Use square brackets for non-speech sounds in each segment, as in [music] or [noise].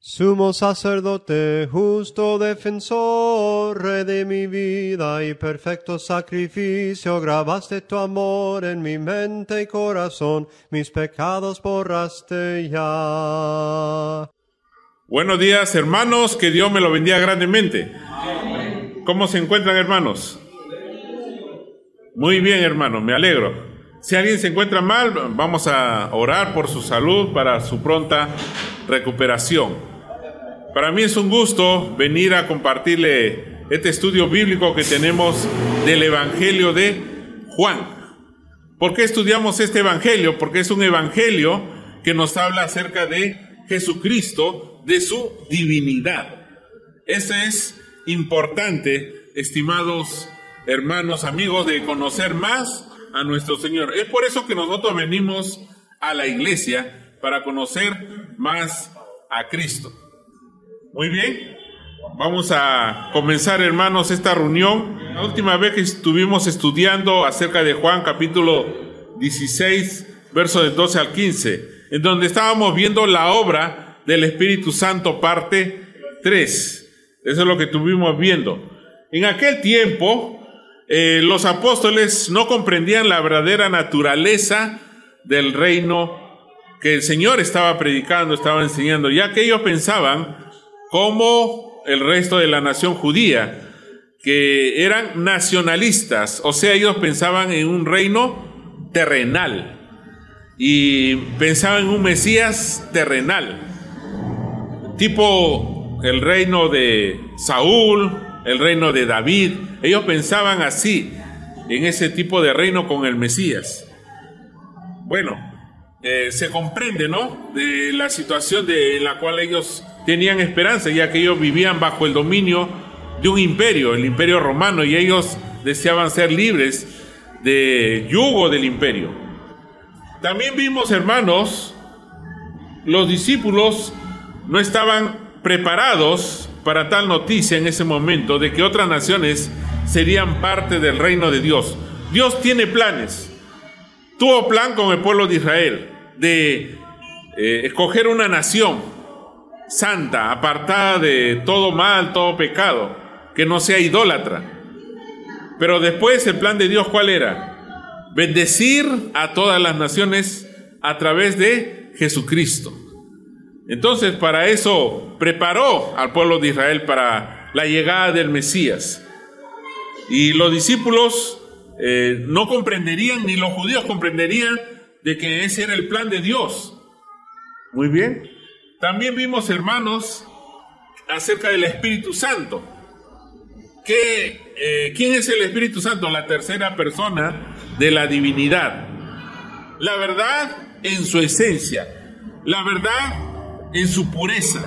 Sumo sacerdote, justo defensor, rey de mi vida y perfecto sacrificio, grabaste tu amor en mi mente y corazón, mis pecados borraste ya. Buenos días hermanos, que Dios me lo bendiga grandemente. ¿Cómo se encuentran hermanos? Muy bien hermanos, me alegro. Si alguien se encuentra mal, vamos a orar por su salud para su pronta recuperación. Para mí es un gusto venir a compartirle este estudio bíblico que tenemos del Evangelio de Juan. ¿Por qué estudiamos este Evangelio? Porque es un Evangelio que nos habla acerca de Jesucristo, de su divinidad. Eso es importante, estimados hermanos, amigos, de conocer más a nuestro Señor. Es por eso que nosotros venimos a la iglesia para conocer más a Cristo. Muy bien, vamos a comenzar hermanos esta reunión. La última vez que estuvimos estudiando acerca de Juan capítulo 16, verso del 12 al 15, en donde estábamos viendo la obra del Espíritu Santo parte 3. Eso es lo que estuvimos viendo. En aquel tiempo, eh, los apóstoles no comprendían la verdadera naturaleza del reino que el Señor estaba predicando, estaba enseñando, ya que ellos pensaban como el resto de la nación judía, que eran nacionalistas, o sea, ellos pensaban en un reino terrenal y pensaban en un Mesías terrenal, tipo el reino de Saúl, el reino de David, ellos pensaban así, en ese tipo de reino con el Mesías. Bueno, eh, se comprende, ¿no? De la situación de la cual ellos tenían esperanza, ya que ellos vivían bajo el dominio de un imperio, el imperio romano, y ellos deseaban ser libres de yugo del imperio. También vimos, hermanos, los discípulos no estaban preparados para tal noticia en ese momento de que otras naciones serían parte del reino de Dios. Dios tiene planes tuvo plan con el pueblo de Israel de eh, escoger una nación santa, apartada de todo mal, todo pecado, que no sea idólatra. Pero después el plan de Dios, ¿cuál era? Bendecir a todas las naciones a través de Jesucristo. Entonces, para eso preparó al pueblo de Israel para la llegada del Mesías. Y los discípulos eh, no comprenderían, ni los judíos comprenderían de que ese era el plan de Dios. Muy bien. También vimos, hermanos, acerca del Espíritu Santo. Que, eh, ¿Quién es el Espíritu Santo? La tercera persona de la divinidad. La verdad en su esencia. La verdad en su pureza.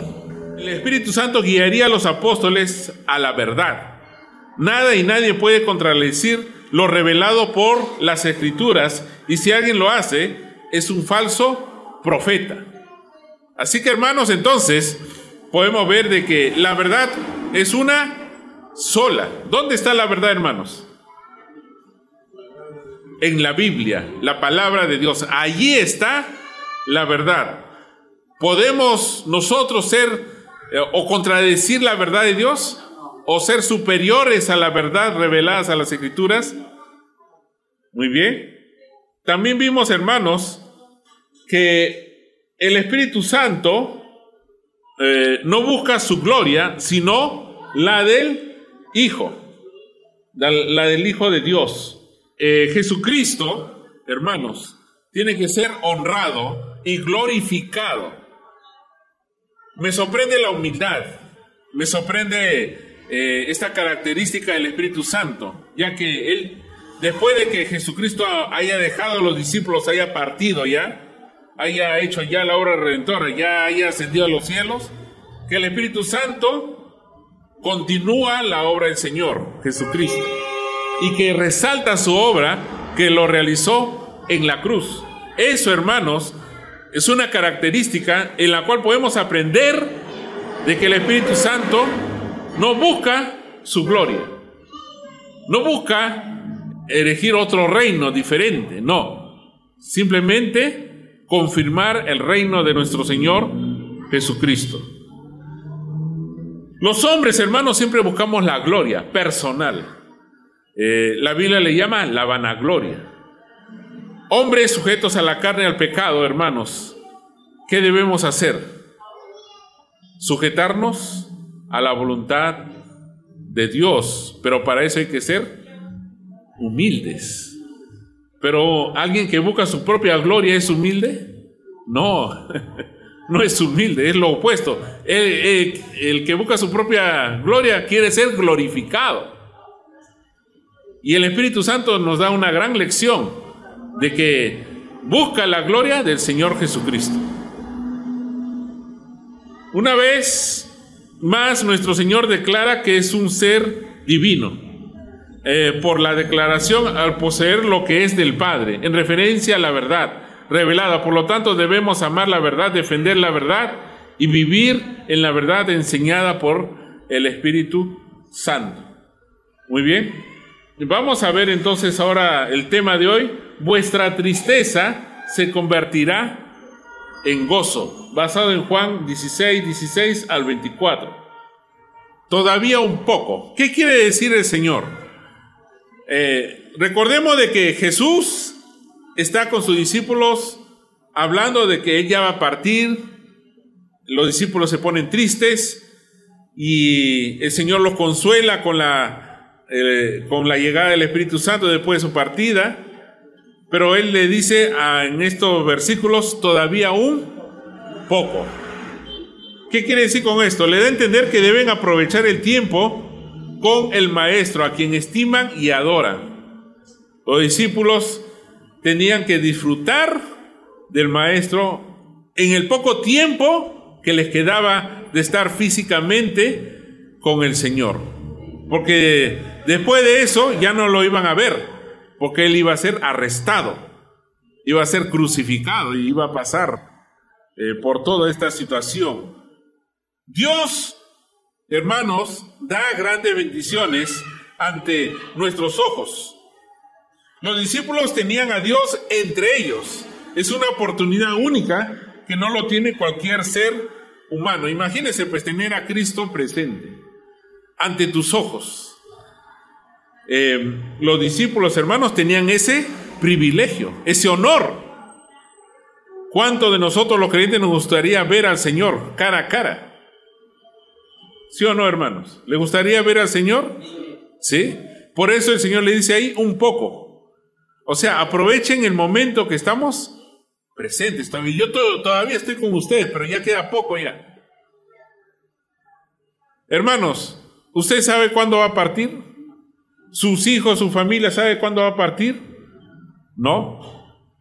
El Espíritu Santo guiaría a los apóstoles a la verdad. Nada y nadie puede contradecir lo revelado por las escrituras y si alguien lo hace, es un falso profeta. Así que hermanos, entonces podemos ver de que la verdad es una sola. ¿Dónde está la verdad, hermanos? En la Biblia, la palabra de Dios. Allí está la verdad. ¿Podemos nosotros ser eh, o contradecir la verdad de Dios? o ser superiores a la verdad reveladas a las escrituras? Muy bien. También vimos, hermanos, que el Espíritu Santo eh, no busca su gloria, sino la del Hijo, la, del Hijo de Dios. Eh, Jesucristo, hermanos, tiene que ser honrado y glorificado. Me sorprende la humildad, me sorprende eh, esta característica del Espíritu Santo, ya que Él, después de que Jesucristo haya dejado a los discípulos, haya partido ya, haya hecho ya la obra redentora, ya haya ascendido a los cielos, que el Espíritu Santo continúa la obra del Señor, Jesucristo, y que resalta su obra que lo realizó en la cruz. Eso, hermanos, es una característica en la cual podemos aprender de que el Espíritu Santo no busca su gloria. No busca erigir otro reino diferente, no. Simplemente confirmar el reino de nuestro Señor Jesucristo. Los hombres, hermanos, siempre buscamos la gloria personal. Eh, la Biblia le llama la vanagloria. Hombres sujetos a la carne y al pecado, hermanos, ¿qué debemos hacer? Sujetarnos a la voluntad de Dios, pero para eso hay que ser humildes. Pero alguien que busca su propia gloria es humilde? No, [laughs] no es humilde, es lo opuesto. el que busca su propia gloria quiere ser glorificado. Y el Espíritu Santo nos da una gran lección de que busca la gloria del Señor Jesucristo. Una vez más, nuestro Señor declara que es un ser divino, eh, por la declaración al poseer lo que es del Padre, en referencia a la verdad revelada. Por lo tanto, debemos amar la verdad, defender la verdad y vivir en la verdad enseñada por el Espíritu Santo. Muy bien. Vamos a ver entonces ahora el tema de hoy. Vuestra tristeza se convertirá en gozo, basado en Juan 16, 16 al 24. Todavía un poco. ¿Qué quiere decir el Señor? Eh, recordemos de que Jesús está con sus discípulos hablando de que Él ya va a partir. Los discípulos se ponen tristes y el Señor los consuela con la eh, con la llegada del Espíritu Santo después de su partida, pero él le dice en estos versículos todavía un poco. ¿Qué quiere decir con esto? Le da a entender que deben aprovechar el tiempo con el maestro a quien estiman y adoran. Los discípulos tenían que disfrutar del maestro en el poco tiempo que les quedaba de estar físicamente con el Señor. Porque Después de eso ya no lo iban a ver, porque él iba a ser arrestado, iba a ser crucificado y iba a pasar eh, por toda esta situación. Dios, hermanos, da grandes bendiciones ante nuestros ojos. Los discípulos tenían a Dios entre ellos. Es una oportunidad única que no lo tiene cualquier ser humano. Imagínese pues tener a Cristo presente ante tus ojos. Eh, los discípulos hermanos tenían ese privilegio, ese honor. ¿Cuánto de nosotros los creyentes nos gustaría ver al Señor cara a cara? ¿Sí o no, hermanos? ¿Le gustaría ver al Señor? Sí. Por eso el Señor le dice ahí un poco. O sea, aprovechen el momento que estamos presentes. Yo todavía estoy con ustedes, pero ya queda poco ya. Hermanos, ¿usted sabe cuándo va a partir? Sus hijos, su familia, ¿sabe cuándo va a partir? No.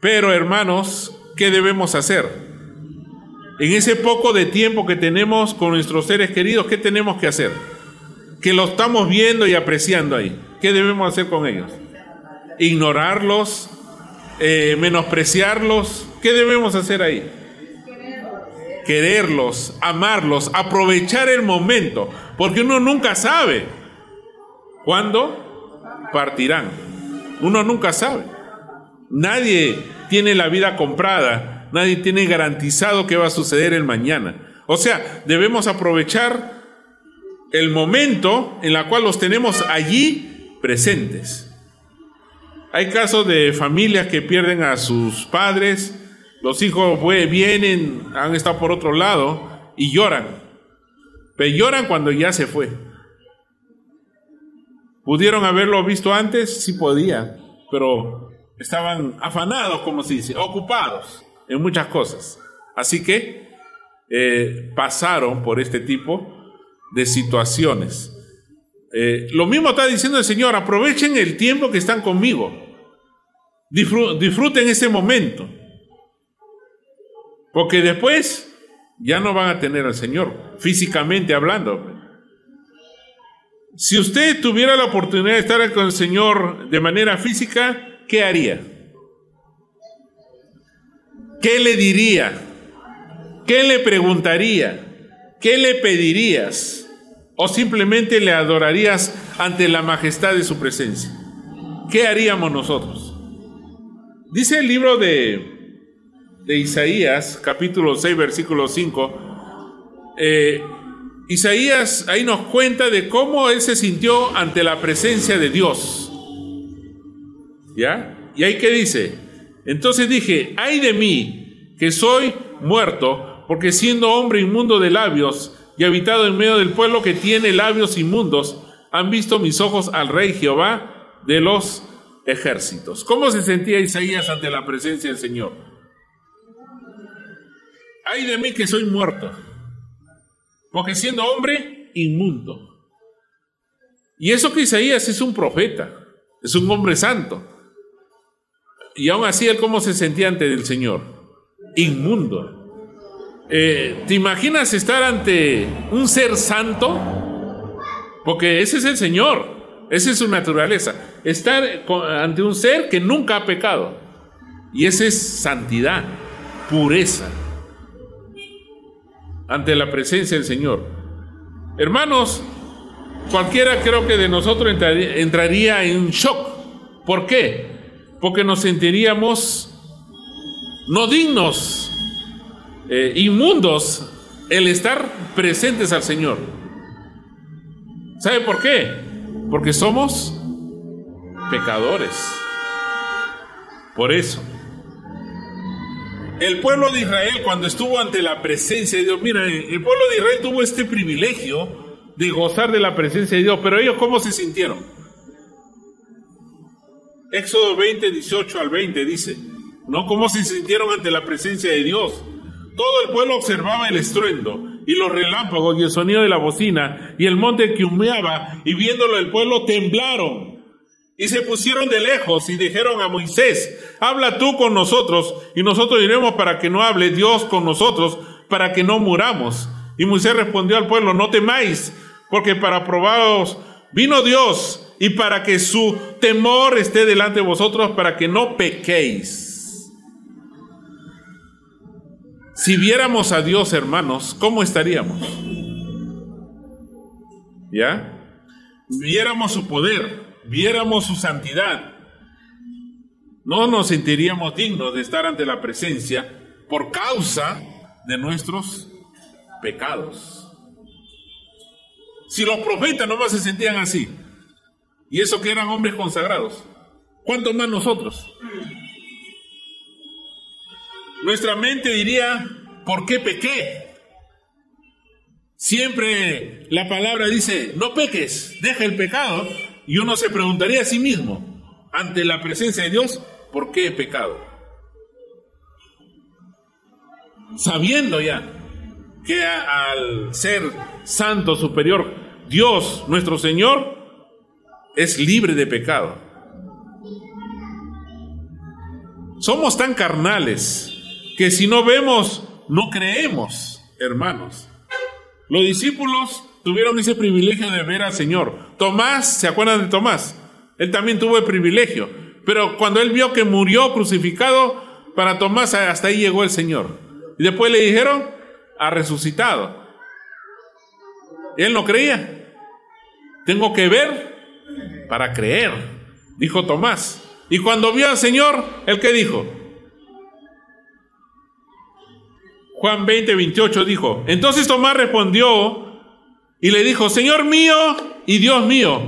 Pero hermanos, ¿qué debemos hacer? En ese poco de tiempo que tenemos con nuestros seres queridos, ¿qué tenemos que hacer? Que lo estamos viendo y apreciando ahí. ¿Qué debemos hacer con ellos? Ignorarlos, eh, menospreciarlos. ¿Qué debemos hacer ahí? Quererlos, amarlos, aprovechar el momento, porque uno nunca sabe cuándo partirán. Uno nunca sabe. Nadie tiene la vida comprada, nadie tiene garantizado qué va a suceder el mañana. O sea, debemos aprovechar el momento en la cual los tenemos allí presentes. Hay casos de familias que pierden a sus padres, los hijos vienen, han estado por otro lado y lloran. Pero lloran cuando ya se fue. ¿Pudieron haberlo visto antes? Sí podía, pero estaban afanados, como se dice, ocupados en muchas cosas. Así que eh, pasaron por este tipo de situaciones. Eh, lo mismo está diciendo el Señor, aprovechen el tiempo que están conmigo. disfruten ese momento. Porque después ya no van a tener al Señor, físicamente hablando. Si usted tuviera la oportunidad de estar con el Señor de manera física, ¿qué haría? ¿Qué le diría? ¿Qué le preguntaría? ¿Qué le pedirías? ¿O simplemente le adorarías ante la majestad de su presencia? ¿Qué haríamos nosotros? Dice el libro de, de Isaías, capítulo 6, versículo 5, eh, Isaías ahí nos cuenta de cómo él se sintió ante la presencia de Dios. ¿Ya? Y ahí que dice, entonces dije, ay de mí, que soy muerto, porque siendo hombre inmundo de labios y habitado en medio del pueblo que tiene labios inmundos, han visto mis ojos al rey Jehová de los ejércitos. ¿Cómo se sentía Isaías ante la presencia del Señor? Ay de mí que soy muerto porque siendo hombre, inmundo. Y eso que Isaías es un profeta, es un hombre santo. Y aún así, él cómo se sentía ante el Señor, inmundo. Eh, ¿Te imaginas estar ante un ser santo? Porque ese es el Señor, esa es su naturaleza. Estar ante un ser que nunca ha pecado. Y esa es santidad, pureza ante la presencia del Señor. Hermanos, cualquiera creo que de nosotros entraría en shock. ¿Por qué? Porque nos sentiríamos no dignos, eh, inmundos, el estar presentes al Señor. ¿Sabe por qué? Porque somos pecadores. Por eso. El pueblo de Israel cuando estuvo ante la presencia de Dios, mira, el pueblo de Israel tuvo este privilegio de gozar de la presencia de Dios, pero ellos cómo se sintieron? Éxodo 20, 18 al 20 dice, ¿no? ¿Cómo se sintieron ante la presencia de Dios? Todo el pueblo observaba el estruendo y los relámpagos y el sonido de la bocina y el monte que humeaba y viéndolo el pueblo temblaron y se pusieron de lejos y dijeron a Moisés, habla tú con nosotros y nosotros iremos para que no hable Dios con nosotros, para que no muramos. Y Moisés respondió al pueblo, no temáis, porque para probaros vino Dios y para que su temor esté delante de vosotros, para que no pequéis. Si viéramos a Dios, hermanos, ¿cómo estaríamos? ¿Ya? Viéramos su poder, viéramos su santidad, no nos sentiríamos dignos de estar ante la presencia por causa de nuestros pecados. Si los profetas no más se sentían así, y eso que eran hombres consagrados, ¿cuánto más nosotros? Nuestra mente diría, ¿por qué pequé? Siempre la palabra dice, no peques, deja el pecado, y uno se preguntaría a sí mismo, ante la presencia de Dios, ¿por qué he pecado? Sabiendo ya que al ser santo superior, Dios, nuestro Señor, es libre de pecado. Somos tan carnales que si no vemos, no creemos, hermanos. Los discípulos tuvieron ese privilegio de ver al Señor. Tomás, ¿se acuerdan de Tomás? Él también tuvo el privilegio. Pero cuando él vio que murió crucificado, para Tomás hasta ahí llegó el Señor. Y después le dijeron, ha resucitado. Él no creía. Tengo que ver para creer, dijo Tomás. Y cuando vio al Señor, ¿el qué dijo? Juan 20, 28 dijo, entonces Tomás respondió y le dijo, Señor mío y Dios mío.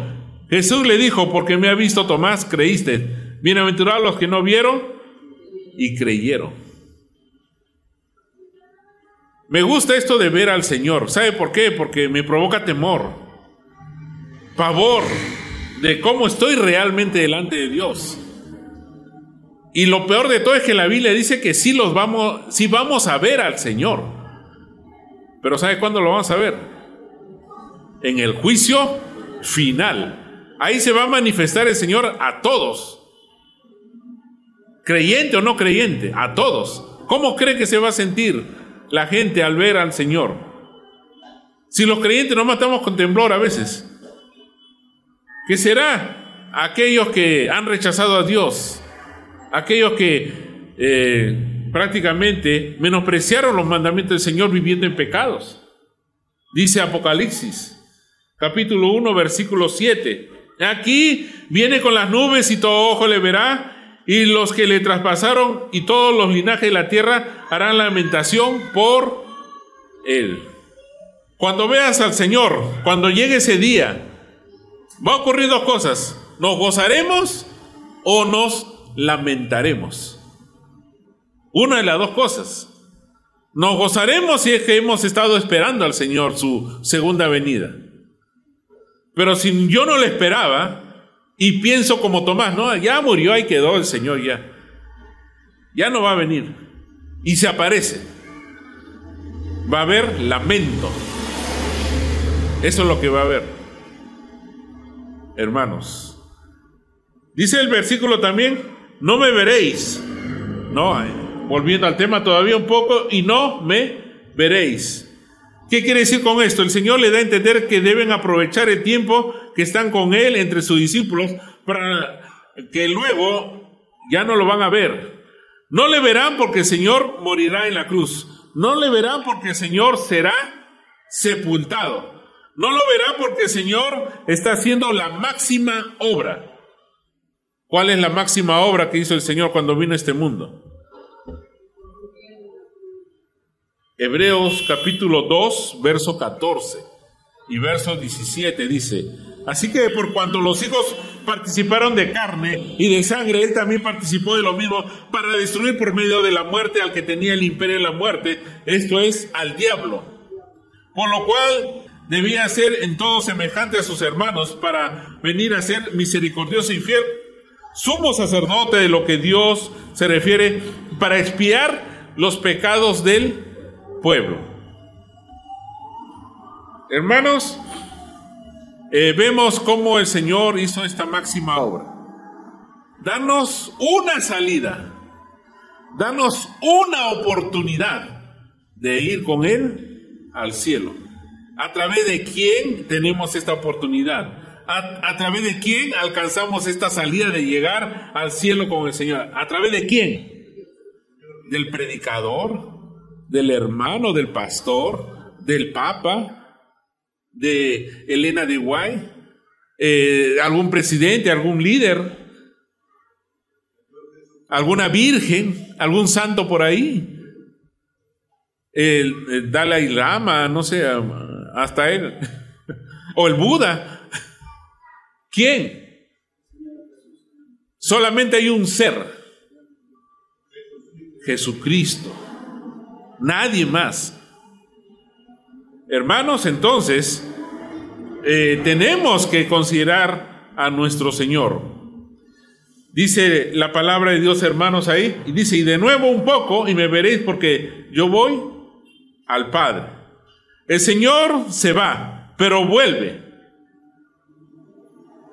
Jesús le dijo, porque me ha visto Tomás, creíste. Bienaventurados los que no vieron y creyeron. Me gusta esto de ver al Señor. ¿Sabe por qué? Porque me provoca temor, pavor de cómo estoy realmente delante de Dios. Y lo peor de todo es que la Biblia dice que sí los vamos, sí vamos a ver al Señor. Pero ¿sabe cuándo lo vamos a ver? En el juicio final. Ahí se va a manifestar el Señor a todos. Creyente o no creyente, a todos. ¿Cómo cree que se va a sentir la gente al ver al Señor? Si los creyentes no matamos con temblor a veces, ¿qué será? Aquellos que han rechazado a Dios, aquellos que eh, prácticamente menospreciaron los mandamientos del Señor viviendo en pecados. Dice Apocalipsis capítulo 1, versículo 7. Aquí viene con las nubes y todo ojo le verá, y los que le traspasaron y todos los linajes de la tierra harán lamentación por él. Cuando veas al Señor, cuando llegue ese día, va a ocurrir dos cosas. Nos gozaremos o nos lamentaremos. Una de las dos cosas. Nos gozaremos si es que hemos estado esperando al Señor su segunda venida. Pero si yo no le esperaba y pienso como Tomás, no, ya murió, ahí quedó el Señor ya. Ya no va a venir. Y se aparece. Va a haber lamento. Eso es lo que va a haber. Hermanos. Dice el versículo también, no me veréis. No, eh, volviendo al tema todavía un poco, y no me veréis. ¿Qué quiere decir con esto? El Señor le da a entender que deben aprovechar el tiempo que están con Él entre sus discípulos para que luego ya no lo van a ver. No le verán porque el Señor morirá en la cruz. No le verán porque el Señor será sepultado. No lo verán porque el Señor está haciendo la máxima obra. ¿Cuál es la máxima obra que hizo el Señor cuando vino a este mundo? Hebreos capítulo 2, verso 14 y verso 17 dice, así que por cuanto los hijos participaron de carne y de sangre, él también participó de lo mismo para destruir por medio de la muerte al que tenía el imperio de la muerte, esto es, al diablo. Por lo cual debía ser en todo semejante a sus hermanos para venir a ser misericordioso y sumo sacerdote de lo que Dios se refiere, para expiar los pecados del pueblo. Hermanos, eh, vemos cómo el Señor hizo esta máxima obra. Danos una salida, danos una oportunidad de ir con Él al cielo. ¿A través de quién tenemos esta oportunidad? ¿A, ¿A, través de quién alcanzamos esta salida de llegar al cielo con el Señor? ¿A través de quién? ¿Del predicador? Del hermano del pastor, del papa, de Elena de Guay, eh, algún presidente, algún líder, alguna virgen, algún santo por ahí, el, Dalai Lama, no sé, hasta él, [laughs] o el Buda. ¿Quién? Solamente hay un ser, Jesucristo nadie más. Hermanos, entonces, eh, tenemos que considerar a nuestro Señor. Dice la palabra de Dios, hermanos, ahí, y dice, y de nuevo un poco, y me veréis porque yo voy al Padre. El Señor se va, pero vuelve.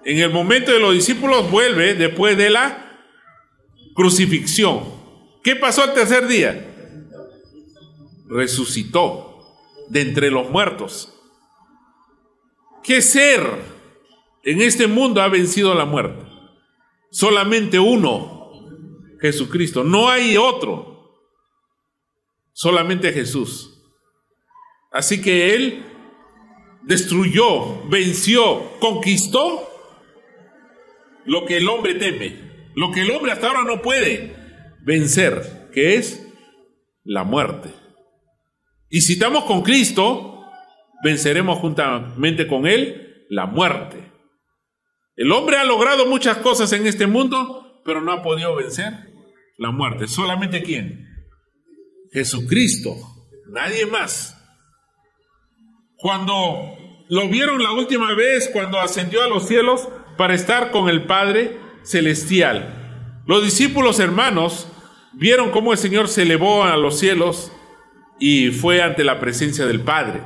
En el momento de los discípulos vuelve después de la crucifixión. ¿Qué pasó el tercer día? Resucitó de entre los muertos. ¿Qué ser en este mundo ha vencido la muerte? Solamente uno, Jesucristo. No hay otro. Solamente Jesús. Así que Él destruyó, venció, conquistó lo que el hombre teme, lo que el hombre hasta ahora no puede vencer, que es la muerte. Y si estamos con Cristo, venceremos juntamente con Él la muerte. El hombre ha logrado muchas cosas en este mundo, pero no ha podido vencer la muerte. ¿Solamente quién? Jesucristo, nadie más. Cuando lo vieron la última vez, cuando ascendió a los cielos para estar con el Padre Celestial, los discípulos hermanos vieron cómo el Señor se elevó a los cielos y fue ante la presencia del Padre.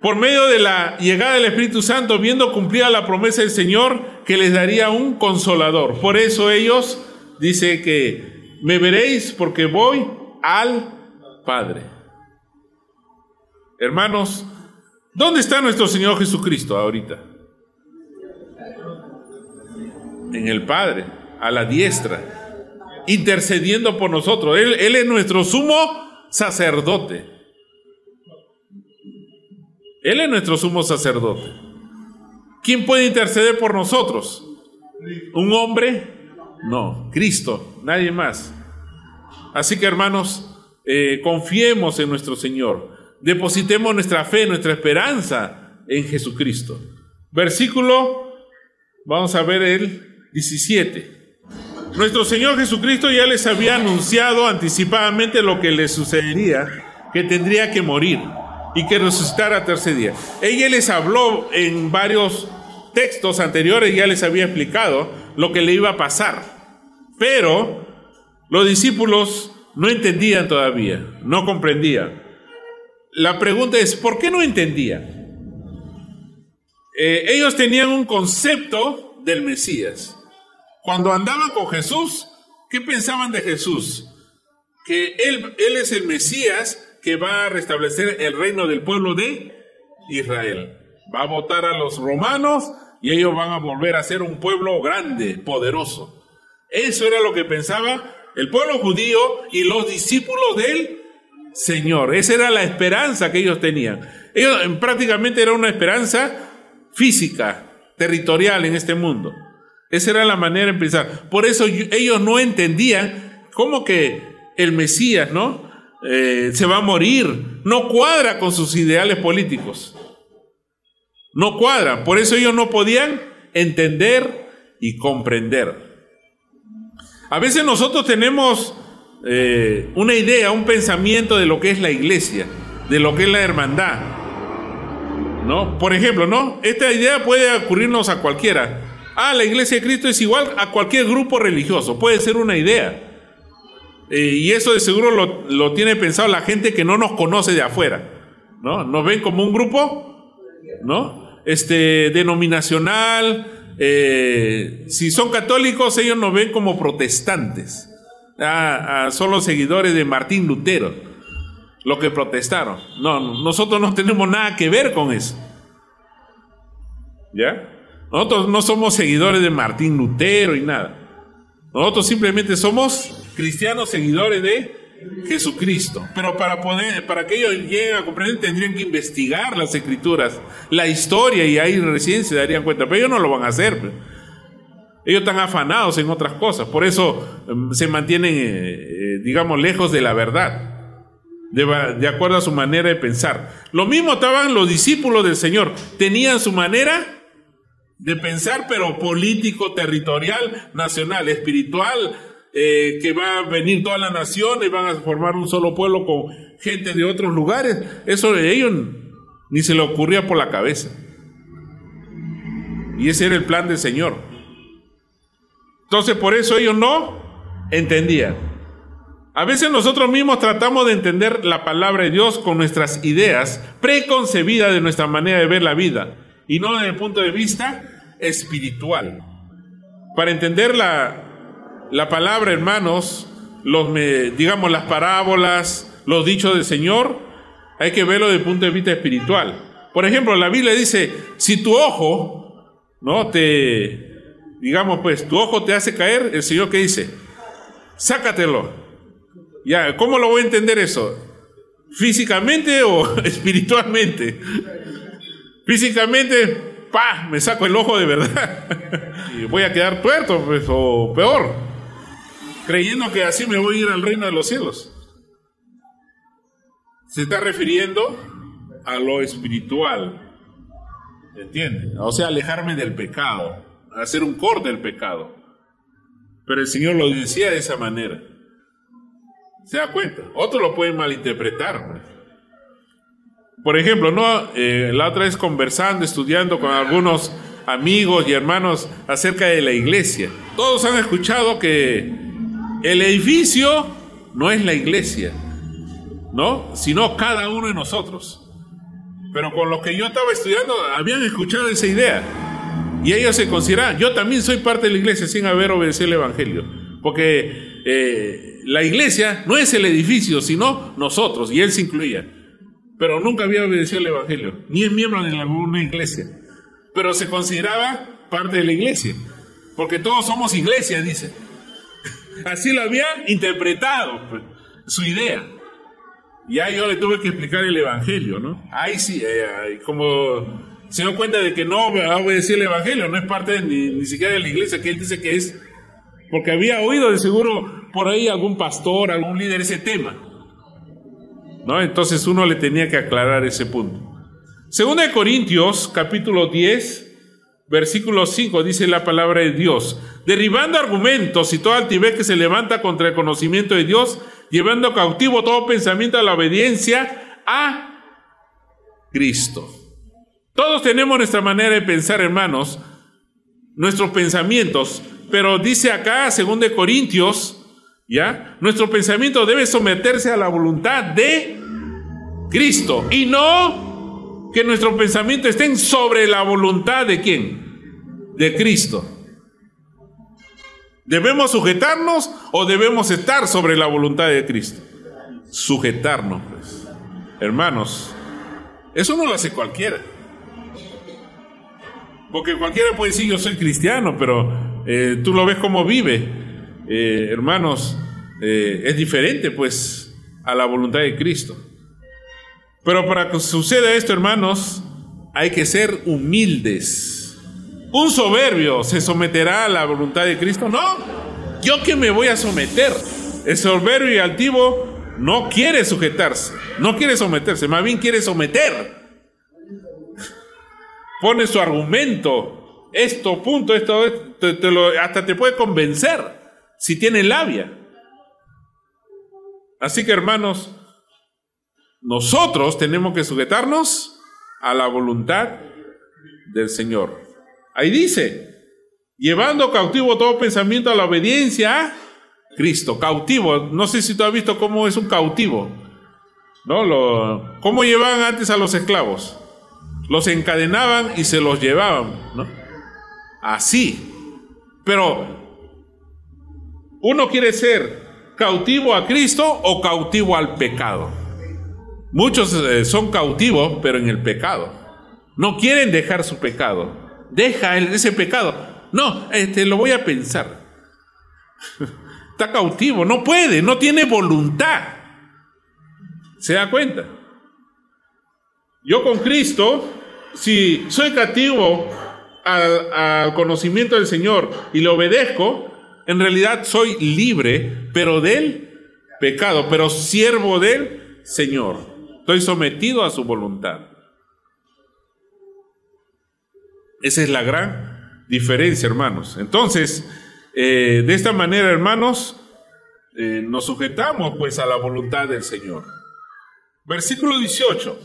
Por medio de la llegada del Espíritu Santo, viendo cumplida la promesa del Señor que les daría un consolador. Por eso ellos dice que me veréis porque voy al Padre. Hermanos, ¿dónde está nuestro Señor Jesucristo ahorita? En el Padre, a la diestra intercediendo por nosotros. Él, es nuestro sumo sacerdote. Él es nuestro sumo sacerdote. ¿Quién puede interceder por nosotros? ¿Un hombre? No, Cristo, nadie más. Así que hermanos, eh, confiemos en nuestro Señor. depositemos nuestra fe, nuestra esperanza en Jesucristo. Versículo, vamos a ver el 17. Nuestro Señor Jesucristo ya les había anunciado anticipadamente lo que les sucedería, que tendría que morir y que resucitara tercer día. Ella les habló en varios textos anteriores, ya les había explicado lo que le iba a pasar. Pero los discípulos no entendían todavía, no comprendían. La pregunta es, ¿por qué no entendían? Eh, ellos tenían un concepto del Mesías. Cuando andaban con Jesús, ¿qué pensaban de Jesús? Que él, es el Mesías que va a restablecer el reino del pueblo de Israel. Va a votar a los romanos y ellos van a volver a ser un pueblo grande, poderoso. Eso era lo que pensaba el pueblo judío y los discípulos del Señor. Esa era la esperanza que ellos tenían. Ellos prácticamente era una esperanza física, territorial en este mundo. Esa era la manera de pensar. Por eso ellos no entendían cómo que el Mesías, ¿no? Eh, se va a morir. No cuadra con sus ideales políticos. No cuadra. Por eso ellos no podían entender y comprender. A veces nosotros tenemos eh, una idea, un pensamiento de lo que es la iglesia, de lo que es la hermandad. ¿No? Por ejemplo, ¿no? Esta idea puede ocurrirnos a cualquiera. Ah, la iglesia de Cristo es igual a cualquier grupo religioso. Puede ser una idea. Eh, y eso de seguro lo, lo, tiene pensado la gente que no nos conoce de afuera. ¿No? Nos ven como un grupo, ¿no? Este, denominacional, eh, si son católicos, ellos nos ven como protestantes. Ah, ah, son los seguidores de Martín Lutero, los que protestaron. No, nosotros no tenemos nada que ver con eso. ¿Ya? Nosotros no somos seguidores de Martín Lutero y nada. Nosotros simplemente somos cristianos seguidores de Jesucristo. Pero para poder, para que ellos lleguen a comprender, tendrían que investigar las escrituras, la historia, y ahí recién se darían cuenta. Pero ellos no lo van a hacer. Pues. Ellos están afanados en otras cosas. Por eso em, se mantienen, eh, eh, digamos, lejos de la verdad. De, de acuerdo a su manera de pensar. Lo mismo estaban los discípulos del Señor. Tenían su manera de pensar, pero político, territorial, nacional, espiritual, eh, que va a venir toda la nación y van a formar un solo pueblo con gente de otros lugares. Eso de ellos ni se le ocurría por la cabeza. Y ese era el plan del Señor. Entonces por eso ellos no entendían. A veces nosotros mismos tratamos de entender la palabra de Dios con nuestras ideas preconcebidas de nuestra manera de ver la vida y no desde el punto de vista espiritual. Para entender la, la palabra, hermanos, los, digamos, las parábolas, los dichos del Señor, hay que verlo desde el punto de vista espiritual. Por ejemplo, la Biblia dice, si tu ojo, ¿no? Te, digamos, pues, tu ojo te hace caer, el Señor que dice, sácatelo. Ya, ¿cómo lo voy a entender eso? ¿Físicamente o [laughs] espiritualmente? Físicamente, pa, me saco el ojo de verdad. [laughs] y voy a quedar tuerto, pues, o peor creyendo que así me voy a ir al reino de los cielos. Se está refiriendo a lo espiritual. ¿Entiende? O sea, alejarme del pecado, hacer un corte del pecado. Pero el Señor lo decía de esa manera. ¿Se da cuenta? Otros lo pueden malinterpretar. Por ejemplo, ¿no? Eh, la otra vez conversando, estudiando con algunos amigos y hermanos acerca de la iglesia. Todos han escuchado que el edificio no es la iglesia, ¿no? Sino cada uno de nosotros. Pero con lo que yo estaba estudiando, habían escuchado esa idea. Y ellos se consideraban, yo también soy parte de la iglesia sin haber obedecido el Evangelio. Porque eh, la iglesia no es el edificio, sino nosotros, y él se incluía. Pero nunca había obedecido el Evangelio, ni es miembro de ninguna iglesia. Pero se consideraba parte de la iglesia. Porque todos somos iglesia, dice. Así lo había interpretado pues, su idea. Y ahí yo le tuve que explicar el Evangelio, ¿no? Ahí sí, eh, como se dio cuenta de que no va a obedecer el Evangelio, no es parte ni, ni siquiera de la iglesia, que él dice que es, porque había oído de seguro por ahí algún pastor, algún líder ese tema. ¿No? Entonces uno le tenía que aclarar ese punto. Segunda de Corintios, capítulo 10, versículo 5, dice la palabra de Dios, derribando argumentos y toda altivez que se levanta contra el conocimiento de Dios, llevando cautivo todo pensamiento a la obediencia a Cristo. Todos tenemos nuestra manera de pensar, hermanos, nuestros pensamientos, pero dice acá, según de Corintios, ¿ya? Nuestro pensamiento debe someterse a la voluntad de Cristo y no que nuestro pensamiento estén sobre la voluntad de quién? De Cristo. ¿Debemos sujetarnos o debemos estar sobre la voluntad de Cristo? Sujetarnos, pues. Hermanos, eso no lo hace cualquiera. Porque cualquiera puede decir yo soy cristiano, pero eh, tú lo ves como vive. Eh, hermanos, eh, es diferente pues a la voluntad de Cristo. Pero para que suceda esto, hermanos, hay que ser humildes. Un soberbio se someterá a la voluntad de Cristo. No, yo que me voy a someter. El soberbio y altivo no quiere sujetarse, no quiere someterse, más bien quiere someter pone su argumento, esto, punto, esto, hasta te puede convencer si tiene labia. Así que hermanos, nosotros tenemos que sujetarnos a la voluntad del Señor. Ahí dice, llevando cautivo todo pensamiento a la obediencia a Cristo, cautivo. No sé si tú has visto cómo es un cautivo. ¿No? Lo, ¿Cómo llevaban antes a los esclavos? Los encadenaban y se los llevaban, ¿no? Así. Pero uno quiere ser cautivo a Cristo o cautivo al pecado. Muchos eh, son cautivos, pero en el pecado. No quieren dejar su pecado. Deja ese pecado. No, este, lo voy a pensar. [laughs] Está cautivo, no puede, no tiene voluntad. ¿Se da cuenta? Yo con Cristo, si soy cautivo al, conocimiento del Señor y le obedezco, en realidad soy libre, pero del pecado, pero siervo del Señor. Estoy sometido a su voluntad. Esa es la gran diferencia, hermanos. Entonces, eh, de esta manera, hermanos, eh, nos sujetamos pues a la voluntad del Señor. Versículo 18.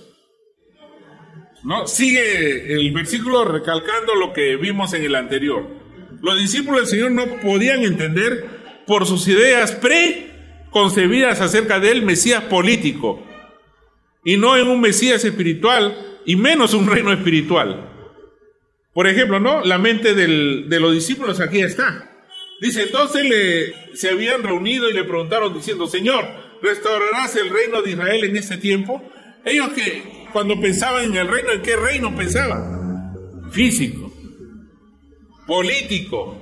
¿no? Sigue el versículo recalcando lo que vimos en el anterior. Los discípulos del Señor no podían entender por sus ideas preconcebidas acerca del Mesías político y no en un Mesías espiritual y menos un reino espiritual. Por ejemplo, ¿no? La mente de los discípulos aquí está. Dice, entonces le, se habían reunido y le preguntaron diciendo, Señor, ¿restaurarás el reino de Israel en este tiempo? Ellos que cuando pensaban en el reino, ¿en qué reino pensaban? Físico, político,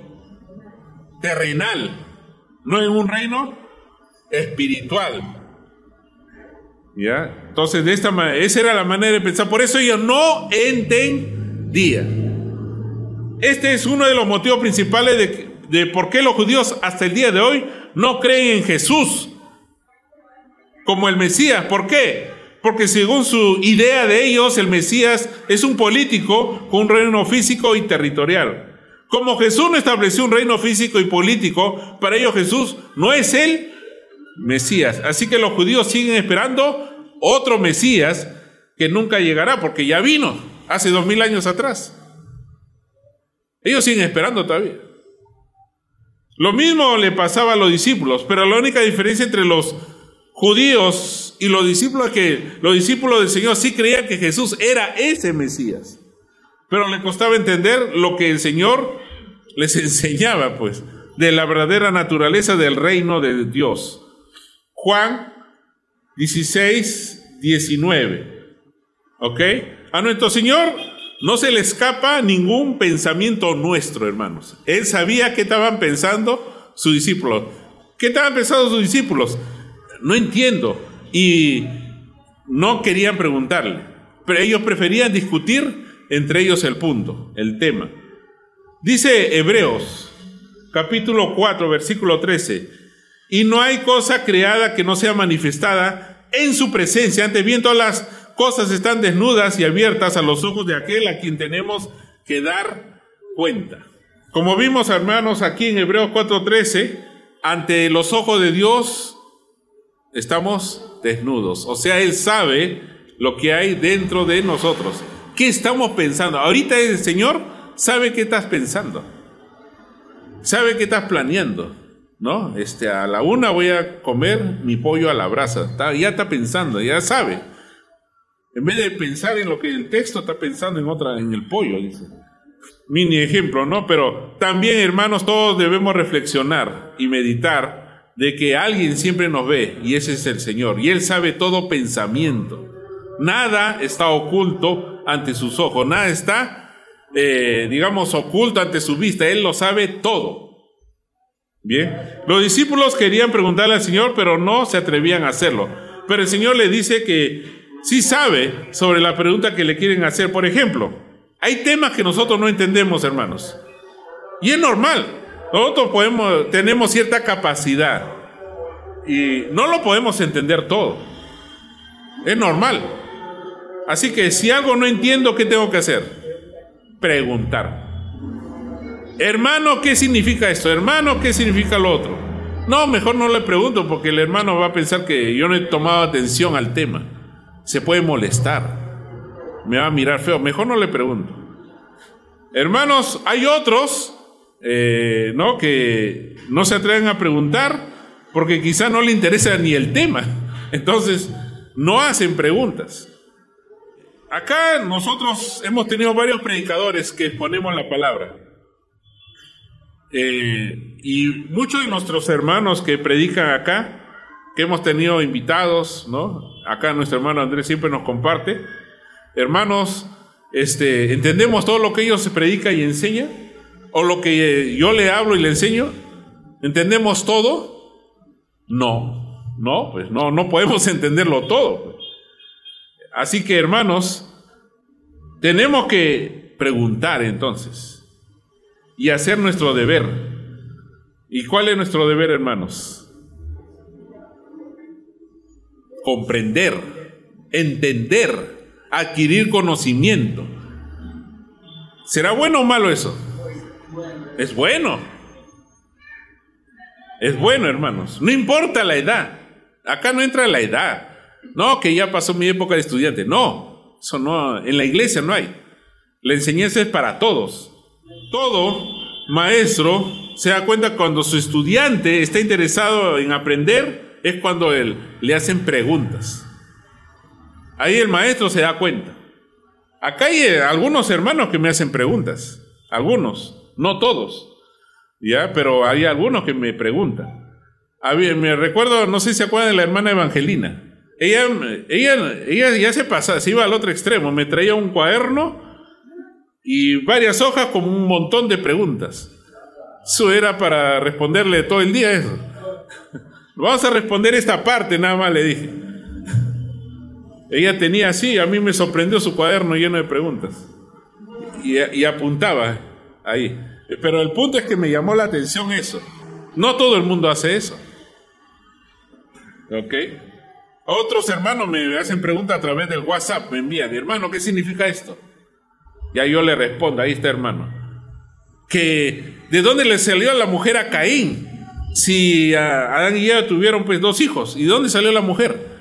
terrenal, no en un reino espiritual. ¿Ya? Entonces, de esta manera, esa era la manera de pensar. Por eso ellos no entendían. Este es uno de los motivos principales de, de por qué los judíos hasta el día de hoy no creen en Jesús como el Mesías. ¿Por qué? porque según su idea de ellos, el Mesías es un político con un reino físico y territorial. Como Jesús no estableció un reino físico y político, para ellos Jesús no es el Mesías. Así que los judíos siguen esperando otro Mesías que nunca llegará, porque ya vino hace dos mil años atrás. Ellos siguen esperando todavía. Lo mismo le pasaba a los discípulos, pero la única diferencia entre los judíos y los discípulos que los discípulos del Señor sí creían que Jesús era ese Mesías. Pero le costaba entender lo que el Señor les [laughs] enseñaba, pues, de la verdadera naturaleza del reino de Dios. Juan 16, 19. ¿Ok? A nuestro Señor no se le escapa ningún pensamiento nuestro, hermanos. Él sabía qué estaban pensando sus discípulos. ¿Qué estaban pensando sus discípulos? no entiendo. Y no querían preguntarle, pero ellos preferían discutir entre ellos el punto, el tema. Dice Hebreos, capítulo 4, versículo 13, y no hay cosa creada que no sea manifestada en su presencia. Ante bien todas las cosas están desnudas y abiertas a los ojos de aquel a quien tenemos que dar cuenta. Como vimos, hermanos, aquí en Hebreos 4:13, ante los ojos de Dios estamos desnudos. O sea, Él sabe lo que hay dentro de nosotros. ¿Qué estamos pensando? Ahorita el Señor sabe qué estás pensando. Sabe qué estás planeando. ¿No? Este, a la una voy a comer mi pollo a la brasa. ya está pensando, ya sabe. En vez de pensar en lo que el texto está pensando en otra, en el pollo, dice. Mini ejemplo, ¿no? Pero también, hermanos, todos debemos reflexionar y meditar de que alguien siempre nos ve y ese es el Señor. Y Él sabe todo pensamiento. Nada está oculto ante sus ojos, nada está, eh, digamos, oculto ante su vista. Él lo sabe todo. Bien, los discípulos querían preguntarle al Señor, pero no se atrevían a hacerlo. Pero el Señor le dice que sí sabe sobre la pregunta que le quieren hacer. Por ejemplo, hay temas que nosotros no entendemos, hermanos. Y es normal. Nosotros podemos, tenemos cierta capacidad y no lo podemos entender todo. Es normal. Así que si algo no entiendo, ¿qué tengo que hacer? Preguntar. Hermano, ¿qué significa esto? Hermano, ¿qué significa lo otro? No, mejor no le pregunto porque el hermano va a pensar que yo no he tomado atención al tema. Se puede molestar. Me va a mirar feo. Mejor no le pregunto. Hermanos, hay otros, eh, ¿no? Que no se atreven a preguntar porque quizá no le interesa ni el tema. [laughs] Entonces, no hacen preguntas. Acá nosotros hemos tenido varios predicadores que exponemos la palabra. Eh, y muchos de nuestros hermanos que predican acá, que hemos tenido invitados, ¿no? Acá nuestro hermano Andrés siempre nos comparte. Hermanos, este, ¿entendemos todo lo que ellos se predica y enseña? ¿O lo que yo le hablo y le enseño? ¿Entendemos todo? No, no, pues no, no podemos [laughs] entenderlo todo. Así que hermanos, tenemos que preguntar entonces y hacer nuestro deber. ¿Y cuál es nuestro deber, hermanos? Comprender, entender, adquirir conocimiento. ¿Será bueno o malo eso? Es bueno. Es bueno, hermanos. No importa la edad. Acá no entra la edad. No, que ya pasó mi época de estudiante. No, eso no, en la iglesia no hay. La enseñanza es para todos. Todo maestro se da cuenta cuando su estudiante está interesado en aprender, es cuando él le hacen preguntas. Ahí el maestro se da cuenta. Acá hay eh, algunos hermanos que me hacen preguntas, algunos, no todos, ya, pero hay algunos que me preguntan. Me recuerdo, no sé si se acuerdan de la hermana Evangelina. Ella, ella, ella ya se pasa, se iba al otro extremo, me traía un cuaderno y varias hojas con un montón de preguntas. Eso era para responderle todo el día eso. [laughs] Vamos a responder esta parte, nada más le dije. [laughs] Ella tenía así, a mí me sorprendió su cuaderno lleno de preguntas. Y, y apuntaba ahí. Pero el punto es que me llamó la atención eso. No todo el mundo hace eso. ¿Ok? Otros hermanos me hacen preguntas a través del WhatsApp, me envían, hermano, ¿qué significa esto? Ya yo le respondo, ahí está hermano, que de dónde le salió a la mujer a Caín, si Adán y Eva tuvieron pues dos hijos, ¿y de dónde salió la mujer?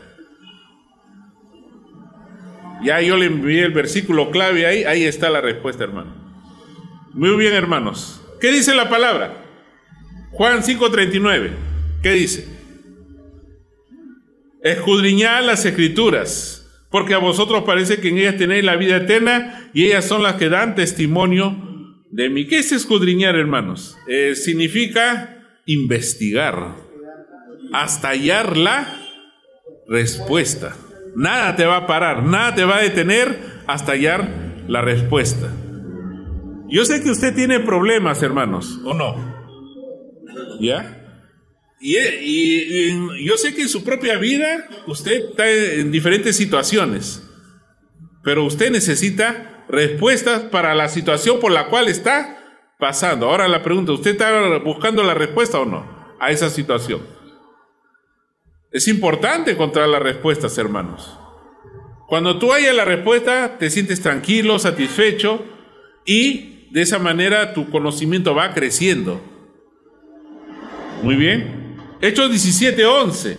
Ya yo le envié el versículo clave ahí, ahí está la respuesta, hermano. Muy bien, hermanos. ¿Qué dice la palabra? Juan 5:39. ¿Qué dice? Escudriñad las escrituras, porque a vosotros parece que en ellas tenéis la vida eterna y ellas son las que dan testimonio de mí. ¿Qué es escudriñar, hermanos? Eh, significa investigar hasta hallar la respuesta. Nada te va a parar, nada te va a detener hasta hallar la respuesta. Yo sé que usted tiene problemas, hermanos, ¿o no? ¿Ya? Y, yo sé que en su propia vida usted está en diferentes situaciones, pero usted necesita respuestas para la situación por la cual está pasando. Ahora la pregunta, ¿usted está buscando la respuesta o no a esa situación? Es importante encontrar las respuestas, hermanos. Cuando tú hayas la respuesta, te sientes tranquilo, satisfecho y de esa manera tu conocimiento va creciendo. Muy bien. Hechos 17:11,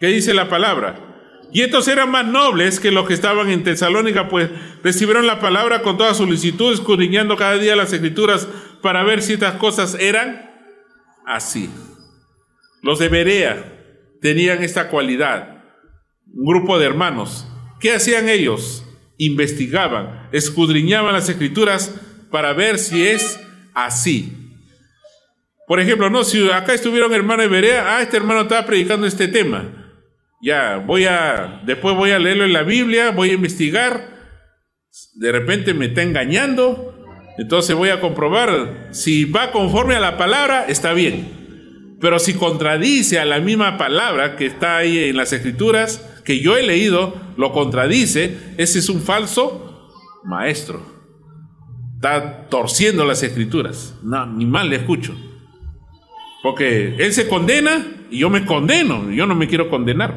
¿qué dice la palabra? Y estos eran más nobles que los que estaban en Tesalónica, pues recibieron la palabra con toda solicitud, escudriñando cada día las escrituras para ver si estas cosas eran así. Los de Berea tenían esta cualidad, un grupo de hermanos. ¿Qué hacían ellos? Investigaban, escudriñaban las escrituras para ver si es así. Por ejemplo, no, si acá estuviera un hermano de Berea, ah, este hermano estaba predicando este tema ya voy a, después voy a leerlo en la Biblia, voy a investigar, de repente me está engañando, entonces voy a comprobar si va conforme a la palabra, está bien. Pero si contradice a la misma palabra que está ahí en las escrituras, que yo he leído, lo contradice, ese es un falso maestro. Está torciendo las escrituras. No, ni mal le escucho. Porque él se condena y yo me condeno. Yo no me quiero condenar.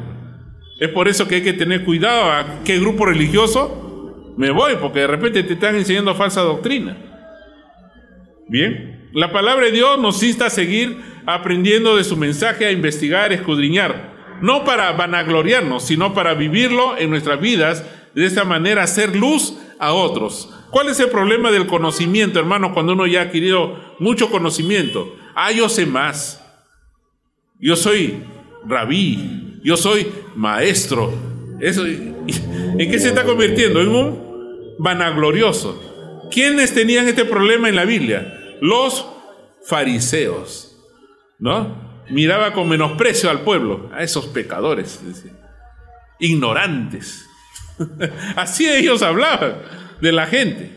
Es por eso que hay que tener cuidado a qué grupo religioso me voy, porque de repente te están enseñando falsa doctrina. Bien, la palabra de Dios nos insta a seguir aprendiendo de su mensaje, a investigar, escudriñar, no para vanagloriarnos, sino para vivirlo en nuestras vidas, de esta manera hacer luz a otros. ¿Cuál es el problema del conocimiento, hermano, cuando uno ya ha adquirido mucho conocimiento? Ah, yo sé más. Yo soy rabí, yo soy maestro. Eso, ¿En qué se está convirtiendo? En un vanaglorioso. ¿Quiénes tenían este problema en la Biblia? Los fariseos. ¿No? Miraba con menosprecio al pueblo, a esos pecadores, ignorantes. [laughs] Así ellos hablaban de la gente.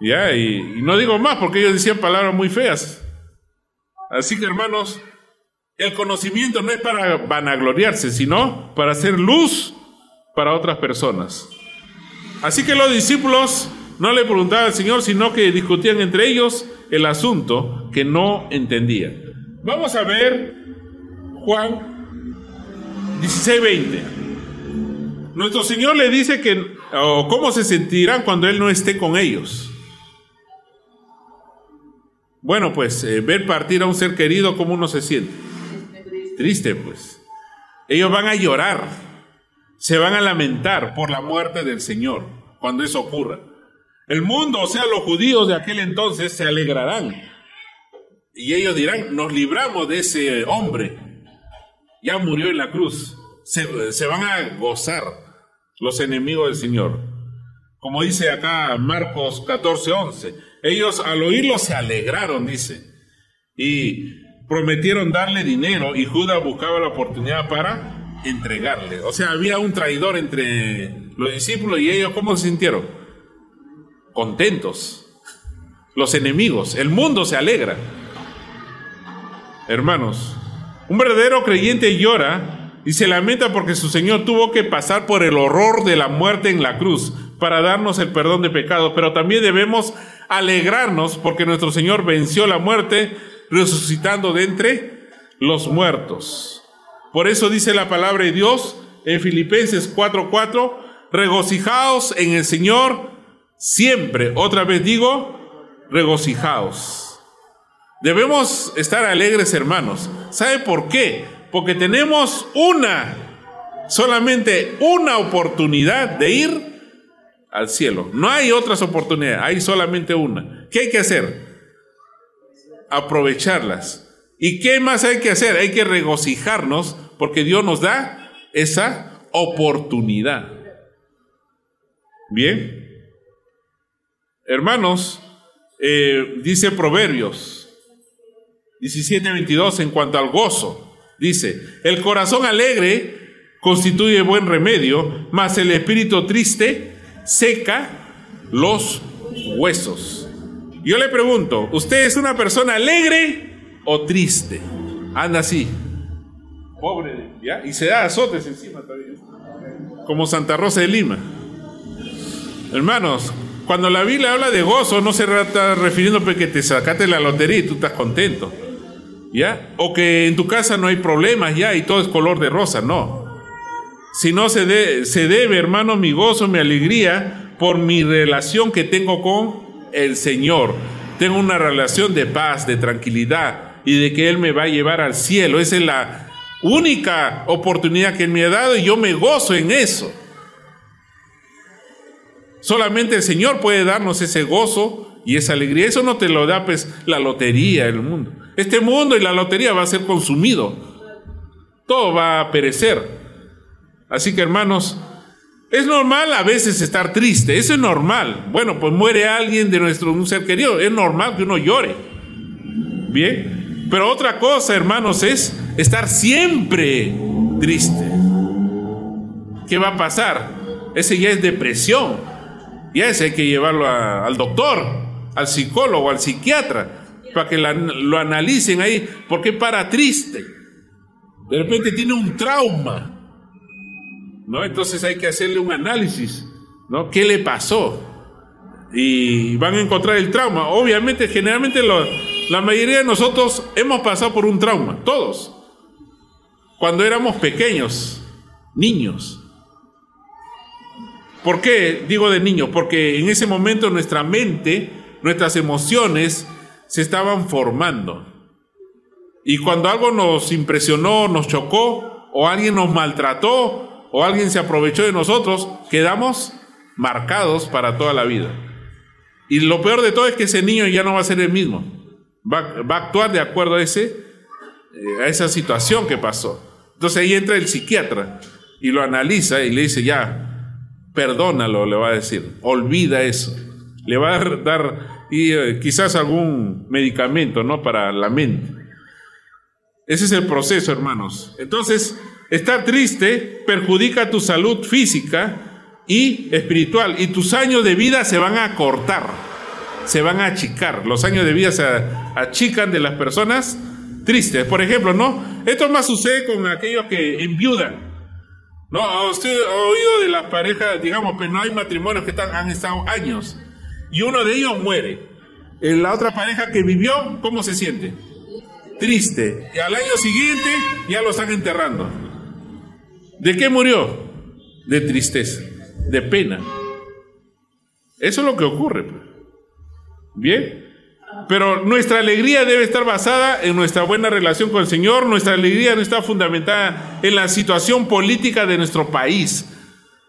Ya, y, no digo más porque ellos decían palabras muy feas. Así que hermanos, el conocimiento no es para vanagloriarse, sino para hacer luz para otras personas. Así que los discípulos no le preguntaban al Señor, sino que discutían entre ellos el asunto que no entendían. Vamos a ver Juan 16:20. Nuestro Señor le dice que cómo se sentirán cuando Él no esté con ellos. Bueno, pues eh, ver partir a un ser querido, ¿cómo uno se siente? Triste, pues. Ellos van a llorar, se van a lamentar por la muerte del Señor cuando eso ocurra. El mundo, o sea, los judíos de aquel entonces, se alegrarán. Y ellos dirán, nos libramos de ese hombre. Ya murió en la cruz. Se van a gozar los enemigos del Señor. Como dice acá Marcos 14, 11. Ellos al oírlo se alegraron, dice. Y prometieron darle dinero y Judas buscaba la oportunidad para entregarle. O sea, había un traidor entre los discípulos y ellos, ¿cómo se sintieron? Contentos. Los enemigos, el mundo se alegra. Hermanos, un verdadero creyente llora y se lamenta porque su Señor tuvo que pasar por el horror de la muerte en la cruz para darnos el perdón de pecados, pero también debemos alegrarnos porque nuestro Señor venció la muerte resucitando de entre los muertos. Por eso dice la palabra de Dios en Filipenses 4:4, regocijaos en el Señor siempre. Otra vez digo, regocijaos. Debemos estar alegres, hermanos. ¿Sabe por qué? Porque tenemos una, solamente una oportunidad de ir al cielo. No hay otras oportunidades, hay solamente una. ¿Qué hay que hacer? aprovecharlas. ¿Y qué más hay que hacer? Hay que regocijarnos porque Dios nos da esa oportunidad. Bien. Hermanos, eh, dice Proverbios 17:22 en cuanto al gozo. Dice, el corazón alegre constituye buen remedio, mas el espíritu triste seca los huesos. Yo le pregunto, ¿usted es una persona alegre o triste? Anda así. Pobre, ¿ya? Y se da azotes encima todavía. Como Santa Rosa de Lima. Hermanos, cuando la Biblia habla de gozo, no se está refiriendo a que te sacaste la lotería y tú estás contento. O que en tu casa no hay problemas ya y todo es color de rosa, no. Si no se, se debe, hermano, mi gozo, mi alegría por mi relación que tengo con el Señor. Tengo una relación de paz, de tranquilidad y de que Él me va a llevar al cielo. Esa es la única oportunidad que Él me ha dado y yo me gozo en eso. Solamente el Señor puede darnos ese gozo y esa alegría. Eso no te lo da pues la lotería el mundo. Este mundo y la lotería va a ser consumido. Todo va a perecer. Así que hermanos, es normal a veces estar triste, eso es normal. Bueno, pues muere alguien de nuestro un ser querido, es normal que uno llore. Bien, pero otra cosa, hermanos, es estar siempre triste. ¿Qué va a pasar? Ese ya es depresión. Ya ese hay que llevarlo al doctor, al psicólogo, al psiquiatra, para que lo analicen ahí, porque para triste. De repente tiene un trauma ¿no? Entonces hay que hacerle un análisis, ¿no? ¿Qué le pasó? Y van a encontrar el trauma. Obviamente, generalmente la mayoría de nosotros hemos pasado por un trauma, todos. Cuando éramos pequeños, niños. ¿Por qué digo de niños? Porque en ese momento nuestra mente, nuestras emociones se estaban formando. Y cuando algo nos impresionó, nos chocó, o alguien nos maltrató, o alguien se aprovechó de nosotros, quedamos marcados para toda la vida. Y lo peor de todo es que ese niño ya no va a ser el mismo. Va, a actuar de acuerdo a, ese, eh, a esa situación que pasó. Entonces ahí entra el psiquiatra y lo analiza y le dice, ya, perdónalo, le va a decir, olvida eso. Le va a dar y, eh, quizás algún medicamento, ¿no? Para la mente. Ese es el proceso, hermanos. Entonces, Estar triste perjudica tu salud física y espiritual y tus años de vida se van a cortar, se van a achicar. Los años de vida se achican de las personas tristes. Por ejemplo, ¿no? Esto más sucede con aquellos que enviudan. ¿No? Usted ha oído de las parejas, digamos, pero no hay matrimonios que están, han estado años y uno de ellos muere. La otra pareja que vivió, ¿cómo se siente? Triste. Y al año siguiente ya lo están enterrando. ¿De qué murió? De tristeza, de pena. Eso es lo que ocurre. Pues. Bien. Pero nuestra alegría debe estar basada en nuestra buena relación con el Señor. Nuestra alegría no está fundamentada en la situación política de nuestro país.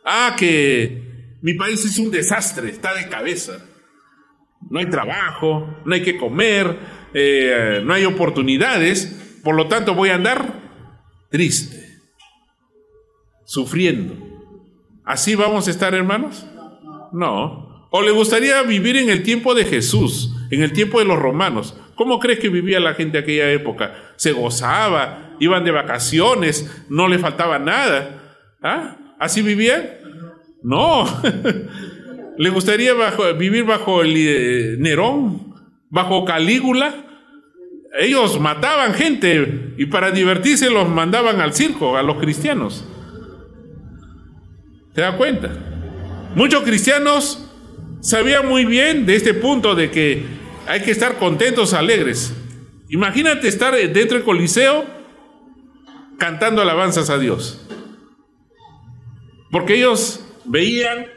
Ah, que mi país es un desastre, está de cabeza. No hay trabajo, no hay que comer, eh, no hay oportunidades. Por lo tanto, voy a andar triste sufriendo. ¿Así vamos a estar, hermanos? No. ¿O le gustaría vivir en el tiempo de Jesús, en el tiempo de los romanos? ¿Cómo crees que vivía la gente aquella época? Se gozaba, iban de vacaciones, no le faltaba nada. ¿Ah? ¿Así vivían? No. [laughs] ¿Le gustaría vivir bajo el eh, Nerón? ¿Bajo Calígula? Ellos mataban gente y para divertirse los mandaban al circo, a los cristianos. ¿Se da cuenta? Muchos cristianos sabían muy bien de este punto de que hay que estar contentos, alegres. Imagínate estar dentro del Coliseo cantando alabanzas a Dios. Porque ellos veían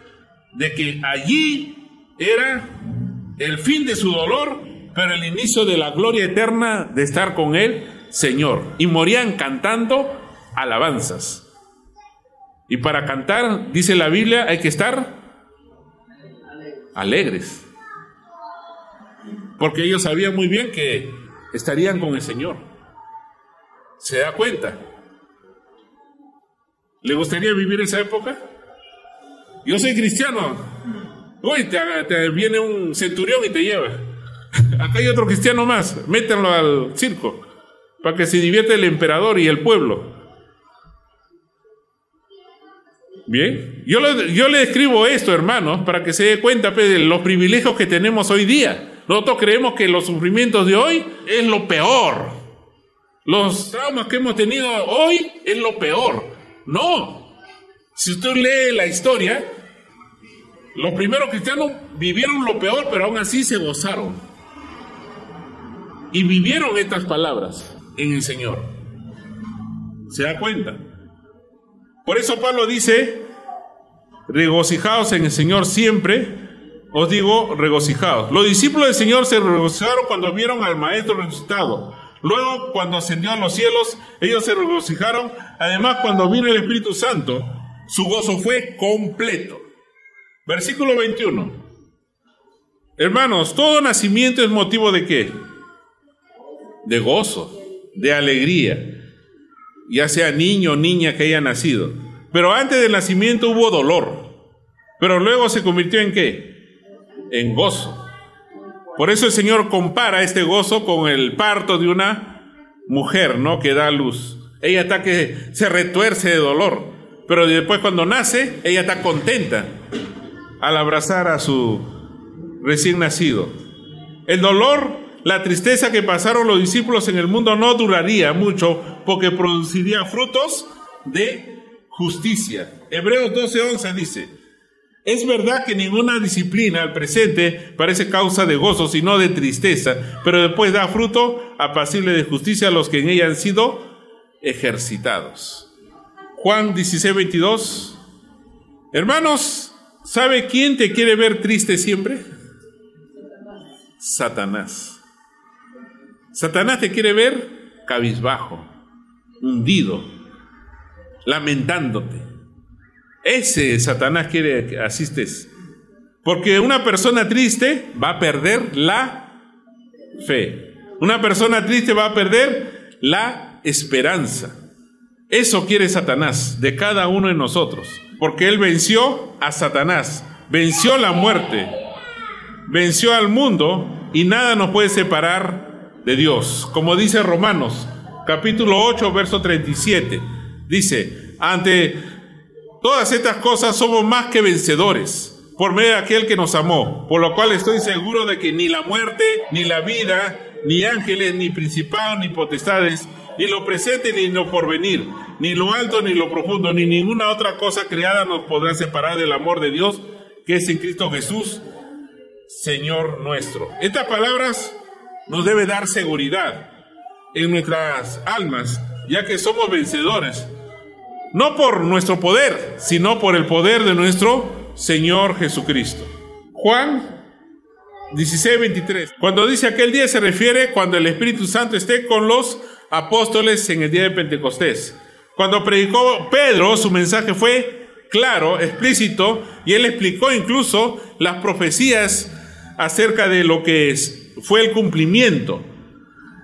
de que allí era el fin de su dolor, pero el inicio de la gloria eterna de estar con Él, Señor. Y morían cantando alabanzas. Y para cantar, dice la Biblia, hay que estar alegres. Porque ellos sabían muy bien que estarían con el Señor. ¿Se da cuenta? ¿Le gustaría vivir esa época? Yo soy cristiano. Uy, te, viene un centurión y te lleva. [laughs] Acá hay otro cristiano más. Métanlo al circo para que se divierte el emperador y el pueblo. Bien, yo le, escribo esto, hermanos, para que se dé cuenta pues, de los privilegios que tenemos hoy día. Nosotros creemos que los sufrimientos de hoy es lo peor. Los traumas que hemos tenido hoy es lo peor. No. Si usted lee la historia, los primeros cristianos vivieron lo peor, pero aún así se gozaron. y vivieron estas palabras en el Señor. ¿Se da cuenta? Por eso Pablo dice, regocijaos en el Señor siempre. Os digo, regocijaos. Los discípulos del Señor se regocijaron cuando vieron al Maestro resucitado. Luego, cuando ascendió a los cielos, ellos se regocijaron. Además, cuando vino el Espíritu Santo, su gozo fue completo. Versículo 21. Hermanos, todo nacimiento es motivo de qué? De gozo, de alegría, ya sea niño o niña que haya nacido. Pero antes del nacimiento hubo dolor, pero luego se convirtió en qué? En gozo. Por eso el Señor compara este gozo con el parto de una mujer, ¿no? Que da luz. Ella está que se retuerce de dolor, pero después cuando nace, ella está contenta al abrazar a su recién nacido. El dolor, la tristeza que pasaron los discípulos en el mundo no duraría mucho porque produciría frutos de justicia. Hebreos 12:11 dice, es verdad que ninguna disciplina al presente parece causa de gozo, sino de tristeza, pero después da fruto apacible de justicia a los que en ella han sido ejercitados. Juan 16:22. Hermanos, ¿sabe quién te quiere ver triste siempre? Satanás. Satanás te quiere ver cabizbajo, hundido, lamentándote. Ese Satanás quiere que asistes. Porque una persona triste va a perder la fe. Una persona triste va a perder la esperanza. Eso quiere Satanás de cada uno de nosotros. Porque él venció a Satanás, venció la muerte, venció al mundo y nada nos puede separar de Dios. Como dice Romanos capítulo 8, verso 37. Dice, ante todas estas cosas somos más que vencedores por medio de aquel que nos amó, por lo cual estoy seguro de que ni la muerte, ni la vida, ni ángeles, ni principados, ni potestades, ni lo presente, ni lo porvenir, ni lo alto, ni lo profundo, ni ninguna otra cosa creada nos podrá separar del amor de Dios que es en Cristo Jesús, Señor nuestro. Estas palabras nos debe dar seguridad en nuestras almas, ya que somos vencedores, no por nuestro poder, sino por el poder de nuestro Señor Jesucristo. Juan 16, 23. Cuando dice aquel día se refiere cuando el Espíritu Santo esté con los apóstoles en el día de Pentecostés. Cuando predicó Pedro, su mensaje fue claro, explícito, y él explicó incluso las profecías acerca de lo que fue el cumplimiento.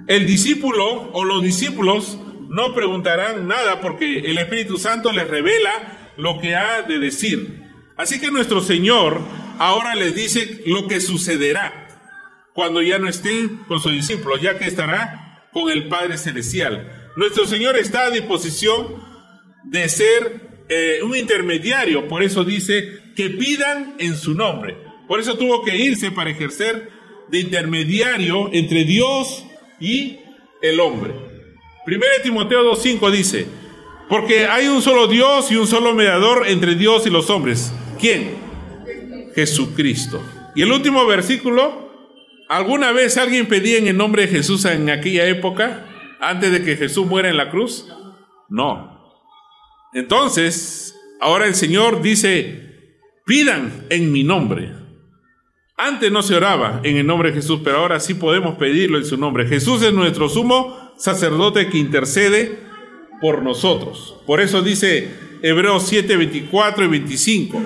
El discípulo o los discípulos no preguntarán nada porque el Espíritu Santo les revela lo que ha de decir. Así que nuestro Señor ahora les dice lo que sucederá cuando ya no estén con sus discípulos, ya que estará con el Padre Celestial. Nuestro Señor está a disposición de ser eh, un intermediario, por eso dice que pidan en su nombre. Por eso tuvo que irse para ejercer de intermediario entre Dios y el hombre. 1 Timoteo 2.5 dice, porque hay un solo Dios y un solo mediador entre Dios y los hombres. ¿Quién? Jesucristo. Y el último versículo, ¿alguna vez alguien pedía en el nombre de Jesús en aquella época, antes de que Jesús muera en la cruz? No. Entonces, ahora el Señor dice, pidan en mi nombre. Antes no se oraba en el nombre de Jesús, pero ahora sí podemos pedirlo en su nombre. Jesús es nuestro sumo sacerdote que intercede por nosotros. Por eso dice Hebreos 7, 24 y 25.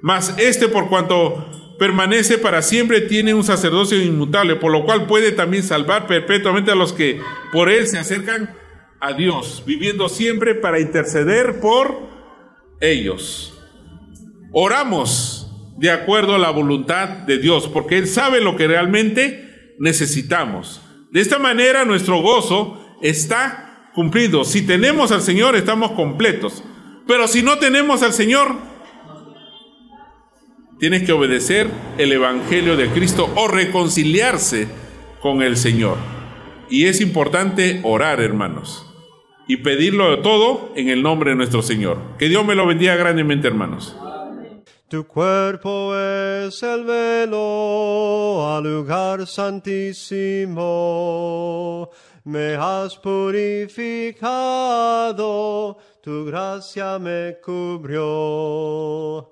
Mas este por cuanto permanece para siempre tiene un sacerdocio inmutable, por lo cual puede también salvar perpetuamente a los que por él se acercan a Dios, viviendo siempre para interceder por ellos. Oramos de acuerdo a la voluntad de Dios, porque Él sabe lo que realmente necesitamos. De esta manera nuestro gozo está cumplido. Si tenemos al Señor, estamos completos. Pero si no tenemos al Señor, Tienes que obedecer el Evangelio de Cristo o reconciliarse con el Señor. Y es importante orar, hermanos, y pedirlo todo en el nombre de nuestro Señor. Que Dios me lo bendiga grandemente, hermanos. Tu cuerpo es el velo al lugar santísimo. Me has purificado, tu gracia me cubrió